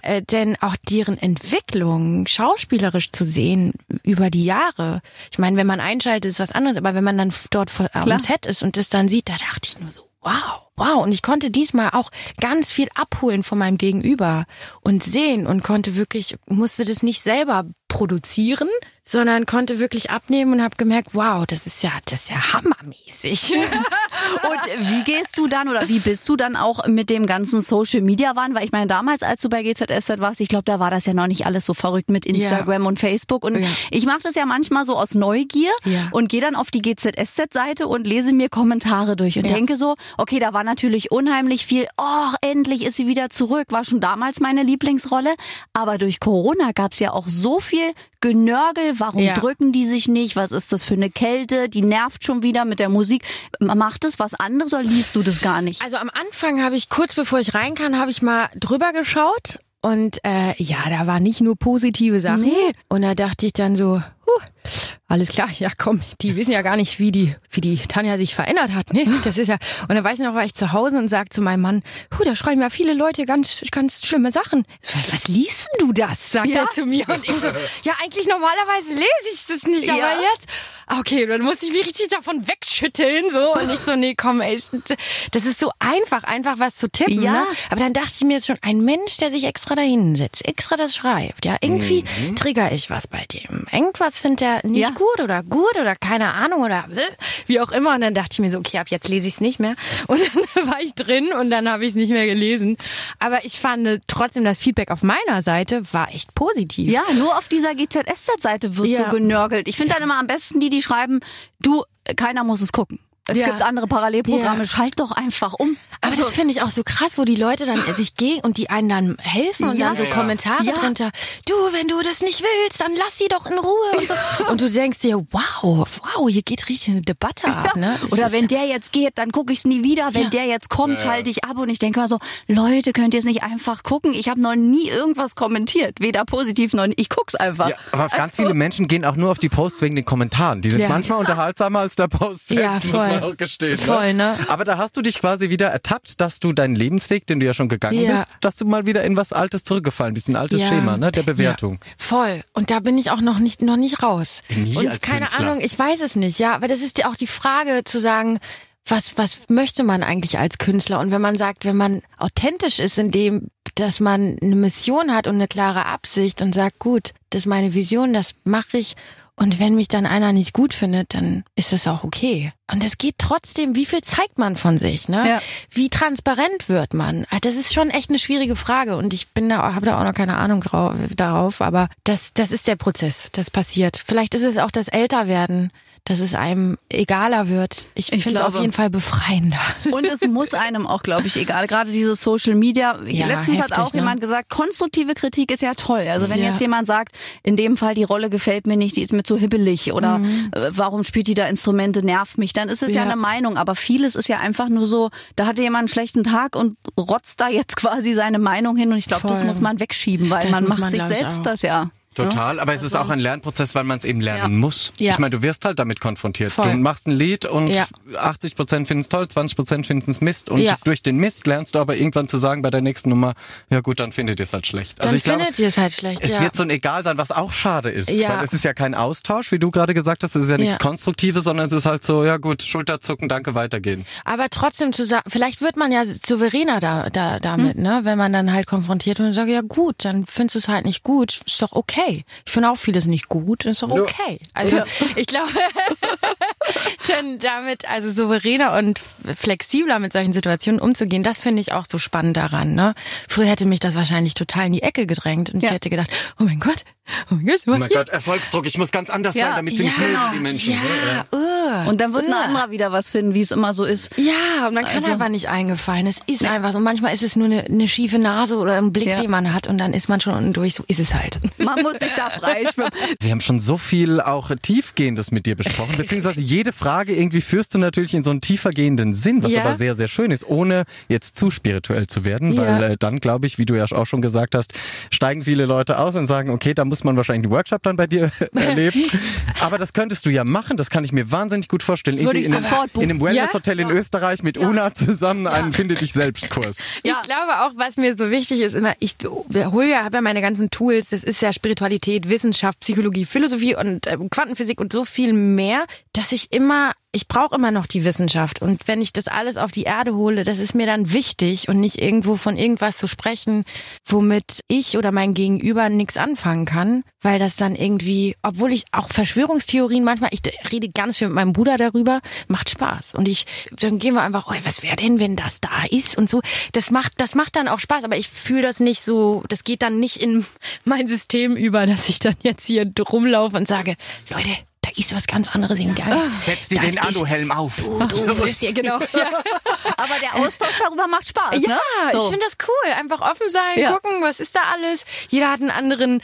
äh, denn auch deren Entwicklung schauspielerisch zu sehen über die Jahre. Ich meine, wenn man einschaltet, ist was anderes. Aber wenn man dann dort vor, am. Set ist und das dann sieht, da dachte ich nur so, wow, wow. Und ich konnte diesmal auch ganz viel abholen von meinem Gegenüber und sehen und konnte wirklich, musste das nicht selber produzieren, sondern konnte wirklich abnehmen und habe gemerkt, wow, das ist ja, das ist ja hammermäßig. Und wie gehst du dann oder wie bist du dann auch mit dem ganzen Social Media Wahn? Weil ich meine, damals, als du bei GZSZ warst, ich glaube, da war das ja noch nicht alles so verrückt mit Instagram Ja. und Facebook. Und Ja. ich mache das ja manchmal so aus Neugier Ja. und gehe dann auf die GZSZ-Seite und lese mir Kommentare durch und denke so, okay, da war natürlich unheimlich viel, oh, endlich ist sie wieder zurück. War schon damals meine Lieblingsrolle. Aber durch Corona gab es ja auch so viel Genörgel. Warum Ja. drücken die sich nicht? Was ist das für eine Kälte? Die nervt schon wieder mit der Musik. Macht es was anderes oder liest du das gar nicht? Also am Anfang habe ich kurz bevor ich rein kann, habe ich mal drüber geschaut und äh, ja, da war nicht nur positive Sachen. Nee. Und da dachte ich dann so, huh, alles klar, ja komm, die wissen ja gar nicht, wie die, wie die Tanja sich verändert hat. Ne? Das ist ja. Und dann weiß ich noch, war ich zu Hause und sag zu meinem Mann, huh, da schreiben ja viele Leute ganz, ganz schlimme Sachen. Was, was liest denn du das? sagt Ja. er zu mir. Und ich so, ja, eigentlich normalerweise lese ich das nicht, Ja. aber jetzt. Okay, dann musste ich mich richtig davon wegschütteln. So. Und ich so, nee, komm, ey, das ist so einfach, einfach was zu tippen. Ja. Ne? Aber dann dachte ich mir jetzt schon, ein Mensch, der sich extra dahin setzt, extra das schreibt, ja, irgendwie trigger ich was bei dem. Irgendwas findet er nicht Ja. gut oder gut oder keine Ahnung oder wie auch immer. Und dann dachte ich mir so, okay, ab jetzt lese ich es nicht mehr. Und dann war ich drin und dann habe ich es nicht mehr gelesen. Aber ich fand trotzdem, das Feedback auf meiner Seite war echt positiv. Ja, nur auf dieser GZSZ-Seite wird Ja. so genörgelt. Ich finde dann immer am besten die, die schreiben, du, keiner muss es gucken. Es Ja. gibt andere Parallelprogramme, Ja. schalt doch einfach um. Aber Also, das finde ich auch so krass, wo die Leute dann sich gegen und die einen dann helfen und Ja. dann so Ja. Kommentare Ja. drunter. Du, wenn du das nicht willst, dann lass sie doch in Ruhe. Und, so. und du denkst dir, wow, wow, hier geht richtig eine Debatte ab. Ne? Es oder wenn der jetzt geht, dann gucke ich es nie wieder. Wenn Ja. der jetzt kommt, schalte ich ab und ich denke mal so, Leute, könnt ihr es nicht einfach gucken? Ich habe noch nie irgendwas kommentiert, weder positiv noch ich guck's einfach. Ja, aber ganz Also- viele Menschen gehen auch nur auf die Posts wegen den Kommentaren. Die sind Ja. manchmal unterhaltsamer als der Post selbst, Ja, muss voll. man auch gestehen. Voll, ne? Aber da hast du dich quasi wieder ertappt, dass du deinen Lebensweg, den du ja schon gegangen Ja. bist, dass du mal wieder in was Altes zurückgefallen bist, ein altes Ja. Schema, ne, der Bewertung. Ja, voll. Und da bin ich auch noch nicht, noch nicht raus. Nie und als keine Künstler. Ahnung, ich weiß es nicht, ja. Aber das ist ja auch die Frage zu sagen, was, was möchte man eigentlich als Künstler? Und wenn man sagt, wenn man authentisch ist in dem, dass man eine Mission hat und eine klare Absicht und sagt, gut, das ist meine Vision, das mache ich. Und wenn mich dann einer nicht gut findet, dann ist das auch okay. Und es geht trotzdem, wie viel zeigt man von sich, ne? Ja. Wie transparent wird man? Ah, Das ist schon echt eine schwierige Frage und ich bin da, habe da auch noch keine Ahnung drau- darauf, aber das, das ist der Prozess, das passiert. Vielleicht ist es auch das Älterwerden, dass es einem egaler wird. Ich, Ich finde es auf jeden Fall befreiender. Und es muss einem auch, glaube ich, egal. Gerade diese Social Media. Ja, Letztens hat heftig, auch ne? jemand gesagt, konstruktive Kritik ist ja toll. Also wenn Ja. jetzt jemand sagt, in dem Fall die Rolle gefällt mir nicht, die ist mir zu hibbelig oder äh, warum spielt die da Instrumente, nervt mich, dann ist es ja. Mhm. Ja. eine Meinung. Aber vieles ist ja einfach nur so, da hatte jemand einen schlechten Tag und rotzt da jetzt quasi seine Meinung hin. Und ich glaube, das muss man wegschieben, weil Das man macht man, sich selbst das ja. Total, aber es ist auch ein Lernprozess, weil man es eben lernen Ja. muss. Ja. Ich meine, du wirst halt damit konfrontiert. Voll. Du machst ein Lied und Ja. 80 Prozent finden es toll, 20 Prozent finden es Mist und durch den Mist lernst du aber irgendwann zu sagen bei der nächsten Nummer, ja gut, dann findet ihr es halt schlecht. Dann ich glaube, findet ihr es halt schlecht. Es wird so ein Egal sein, was auch schade ist. Ja. Weil es ist ja kein Austausch, wie du gerade gesagt hast. Es ist ja nichts. Konstruktives, sondern es ist halt so, ja gut, Schulterzucken, danke, weitergehen. Aber trotzdem zu sagen, vielleicht wird man ja souveräner da, da, damit, ne? Wenn man dann halt konfrontiert wird und sagt, ja gut, dann findest du es halt nicht gut. Ist doch okay. Ich finde auch vieles nicht gut, ist doch Ja. okay. Also ich glaube, dann damit also souveräner und flexibler mit solchen Situationen umzugehen, das finde ich auch so spannend daran. Ne? Früher hätte mich das wahrscheinlich total in die Ecke gedrängt und Ja. ich hätte gedacht, oh mein Gott, oh mein Gott, Oh mein Gott, Erfolgsdruck, ich muss ganz anders Ja, sein, damit sie ja, mögen, die Menschen. ja, Und dann wird ein anderer wieder was finden, wie es immer so ist. Ja, und man kann Also- einfach nicht eingefallen. Es ist einfach so. Und manchmal ist es nur eine, eine schiefe Nase oder ein Blick, Ja. den man hat und dann ist man schon unten durch. So ist es halt. Man muss sich da freischwimmen. Wir haben schon so viel auch tiefgehendes mit dir besprochen, beziehungsweise jede Frage irgendwie führst du natürlich in so einen tiefergehenden Sinn, was Ja. aber sehr, sehr schön ist, ohne jetzt zu spirituell zu werden, weil äh, dann, glaube ich, wie du ja auch schon gesagt hast, steigen viele Leute aus und sagen, okay, da muss man wahrscheinlich einen Workshop dann bei dir erleben. Aber das könntest du ja machen, das kann ich mir wahnsinnig gut vorstellen. Würde Irgendwie ich in, sofort einem, in einem Wellness-Hotel in Österreich mit Una zusammen einen Finde dich selbst Kurs. Ja. Ich glaube auch, was mir so wichtig ist, immer, ich hole ja, habe ja meine ganzen Tools, das ist ja Spiritualität, Wissenschaft, Psychologie, Philosophie und ähm, Quantenphysik und so viel mehr, dass ich immer, ich brauche immer noch die Wissenschaft. Und wenn ich das alles auf die Erde hole, das ist mir dann wichtig und nicht irgendwo von irgendwas zu sprechen, womit ich oder mein Gegenüber nichts anfangen kann, weil das dann irgendwie, obwohl ich auch Verschwörungstheorien manchmal, ich rede ganz viel mit meinem Bruder darüber, macht Spaß. Und ich, dann gehen wir einfach, oh, was wäre denn, wenn das da ist und so. Das macht, das macht dann auch Spaß, aber ich fühle das nicht so, das geht dann nicht in mein System über, dass ich dann jetzt hier rumlaufe und sage, Leute, da ist was ganz anderes im Gang. Setz dir Das den Aluhelm auf. Du, du wirst dir genau. Ja, Aber der Austausch darüber macht Spaß, ja ne? ich finde das cool. Einfach offen sein, Ja. gucken, was ist da alles. Jeder hat einen anderen,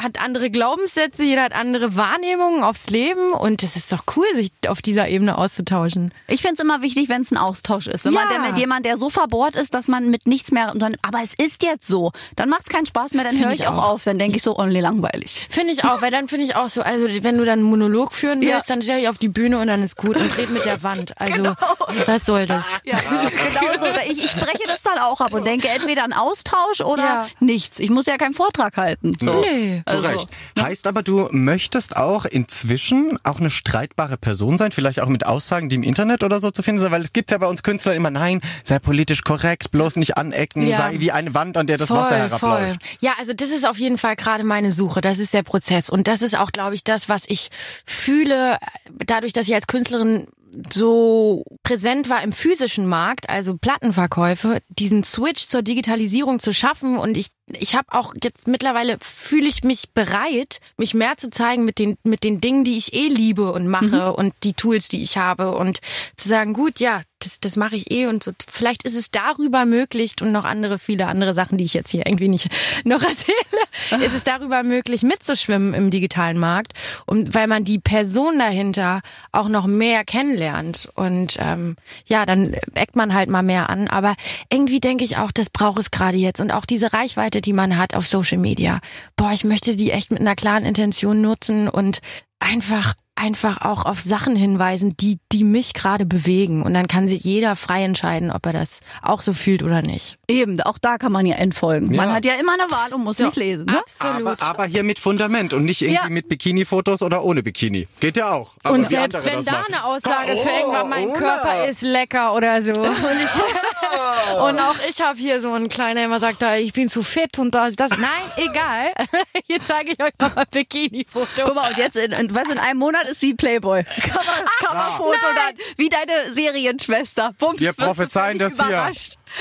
hat andere Glaubenssätze, jeder hat andere Wahrnehmungen aufs Leben und es ist doch cool, sich auf dieser Ebene auszutauschen. Ich finde es immer wichtig, wenn es ein Austausch ist. Wenn man Ja. der, mit jemand, der so verbohrt ist, dass man mit nichts mehr, dann, aber es ist jetzt so, dann macht es keinen Spaß mehr, dann höre ich ich auch, auf, dann denke ich so, oh nee, langweilig. Finde ich auch, weil dann finde ich auch so, also wenn du dann einen Monolog führen willst, Ja. dann stell dich auf die Bühne und dann ist gut und red mit der Wand. Also, was soll das? Ja, genau so. Ich, ich breche das dann auch ab und denke entweder ein Austausch oder Ja. nichts. Ich muss ja keinen Vortrag halten. So. Nee. Zu Also, Recht. Heißt aber, du möchtest auch inzwischen auch eine streitbare Person sein, vielleicht auch mit Aussagen, die im Internet oder so zu finden sind, weil es gibt ja bei uns Künstlern immer, nein, sei politisch korrekt, bloß nicht anecken, Ja. sei wie eine Wand, an der das voll, Wasser herabläuft. Voll. Ja, also das ist auf jeden Fall gerade meine Suche. Das ist der Prozess. Und das ist auch, glaube ich, das, was ich fühle, dadurch, dass ich als Künstlerin so präsent war im physischen Markt, also Plattenverkäufe, diesen Switch zur Digitalisierung zu schaffen. Und ich, ich habe auch jetzt mittlerweile fühle ich mich bereit, mich mehr zu zeigen mit den, mit den Dingen, die ich eh liebe und mache und die Tools, die ich habe und zu sagen, gut, ja, das, das mache ich eh und so. Vielleicht ist es darüber möglich und noch andere, viele andere Sachen, die ich jetzt hier irgendwie nicht noch erzähle, ist es darüber möglich, mitzuschwimmen im digitalen Markt und weil man die Person dahinter auch noch mehr kennenlernt und ähm, ja, dann eckt man halt mal mehr an. Aber irgendwie denke ich auch, das braucht es gerade jetzt und auch diese Reichweite, die man hat auf Social Media. Boah, ich möchte die echt mit einer klaren Intention nutzen und einfach einfach auch auf Sachen hinweisen, die die mich gerade bewegen und dann kann sich jeder frei entscheiden, ob er das auch so fühlt oder nicht. Eben, auch da kann man ja entfolgen. Man Ja. hat ja immer eine Wahl und muss nicht lesen. Ne? Absolut. Aber, aber hier mit Fundament und nicht irgendwie Ja. mit Bikini-Fotos oder ohne Bikini. Geht ja auch. Aber und selbst wenn da eine Aussage für Oh, irgendwann, mein Una. Körper ist lecker oder so. Und, ich, und auch ich habe hier so einen kleinen, der immer sagt, da, ich bin zu fit und das, das. Nein, egal. Hier zeige ich euch mal ein Bikini-Foto. Guck mal, und jetzt in, in, was, in einem Monat ist sie Playboy. Cover, Coverfoto dann, wie deine Serienschwester. Bums, Wir prophezeien das hier.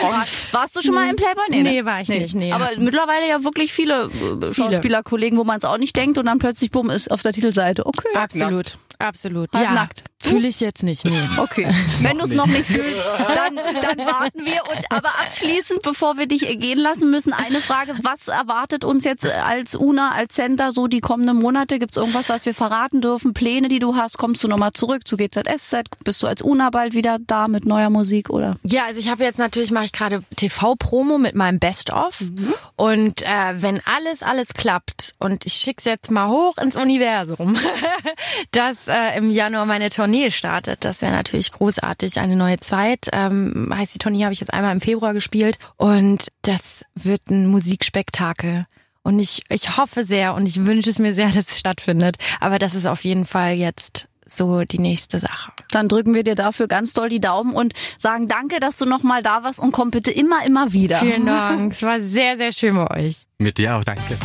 War, warst du schon mal im Playboy? ne? Nee, war ich nicht, nee. Aber mittlerweile ja wirklich viele, äh, Schauspielerkollegen, wo man es auch nicht denkt und dann plötzlich, bumm, ist auf der Titelseite. Okay. Absolut. Absolut. Halb ja. nackt. Fühle ich jetzt nicht. Nee. Okay. Wenn du es noch nicht fühlst, dann, dann warten wir. Und aber abschließend, bevor wir dich gehen lassen müssen, eine Frage: Was erwartet uns jetzt als UNA, als Center so die kommenden Monate? Gibt es irgendwas, was wir verraten dürfen? Pläne, die du hast? Kommst du nochmal zurück zu GZSZ? Bist du als UNA bald wieder da mit neuer Musik oder? Ja, also ich habe jetzt natürlich mache ich gerade TV-Promo mit meinem Best-of und äh, wenn alles alles klappt und ich schick's jetzt mal hoch ins Universum, dass äh, im Januar meine Tournee startet, das wäre natürlich großartig, eine neue Zeit. Ähm, heißt die Tournee habe ich jetzt einmal im Februar gespielt und das wird ein Musikspektakel. Und ich, ich hoffe sehr und ich wünsche es mir sehr, dass es stattfindet. Aber das ist auf jeden Fall jetzt so die nächste Sache. Dann drücken wir dir dafür ganz doll die Daumen und sagen danke, dass du nochmal da warst und komm bitte immer, immer wieder. Vielen Dank. Es war sehr, sehr schön bei euch. Mit dir auch, danke.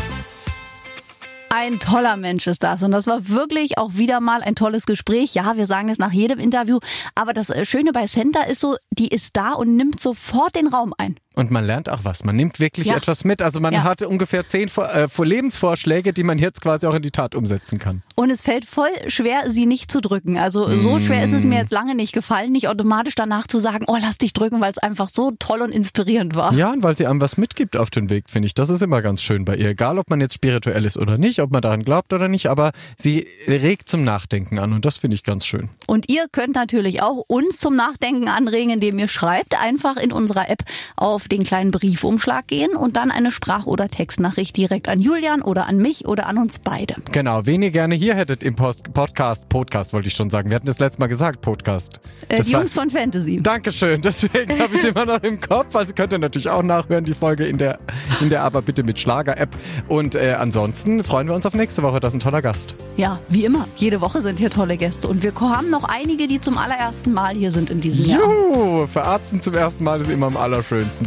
Ein toller Mensch ist das. Und das war wirklich auch wieder mal ein tolles Gespräch. Ja, wir sagen es nach jedem Interview. Aber das äh, Schöne bei Center ist so, die ist da und nimmt sofort den Raum ein. Und man lernt auch was. Man nimmt wirklich Ja. etwas mit. Also man Ja. hat ungefähr zehn äh, Vor- Lebensvorschläge, die man jetzt quasi auch in die Tat umsetzen kann. Und es fällt voll schwer, sie nicht zu drücken. Also so schwer ist es mir jetzt lange nicht gefallen, nicht automatisch danach zu sagen, oh, lass dich drücken, weil es einfach so toll und inspirierend war. Ja, und weil sie einem was mitgibt auf den Weg, finde ich. Das ist immer ganz schön bei ihr. Egal, ob man jetzt spirituell ist oder nicht, ob man daran glaubt oder nicht, aber sie regt zum Nachdenken an und das finde ich ganz schön. Und ihr könnt natürlich auch uns zum Nachdenken anregen, indem ihr schreibt einfach in unserer App auf auf den kleinen Briefumschlag gehen und dann eine Sprach- oder Textnachricht direkt an Julian oder an mich oder an uns beide. Genau, wen ihr gerne hier hättet im Post Podcast, Podcast wollte ich schon sagen. Wir hatten das letzte Mal gesagt, Podcast. Äh, die war- Jungs von Fantasy. Dankeschön, deswegen habe ich es immer noch im Kopf. Also könnt ihr natürlich auch nachhören, die Folge in der, in der Aber bitte mit Schlager-App. Und äh, ansonsten freuen wir uns auf nächste Woche. Das ist ein toller Gast. Ja, wie immer. Jede Woche sind hier tolle Gäste und wir haben noch einige, die zum allerersten Mal hier sind in diesem Jahr. Juhu, verarzten zum ersten Mal ist immer am allerschönsten.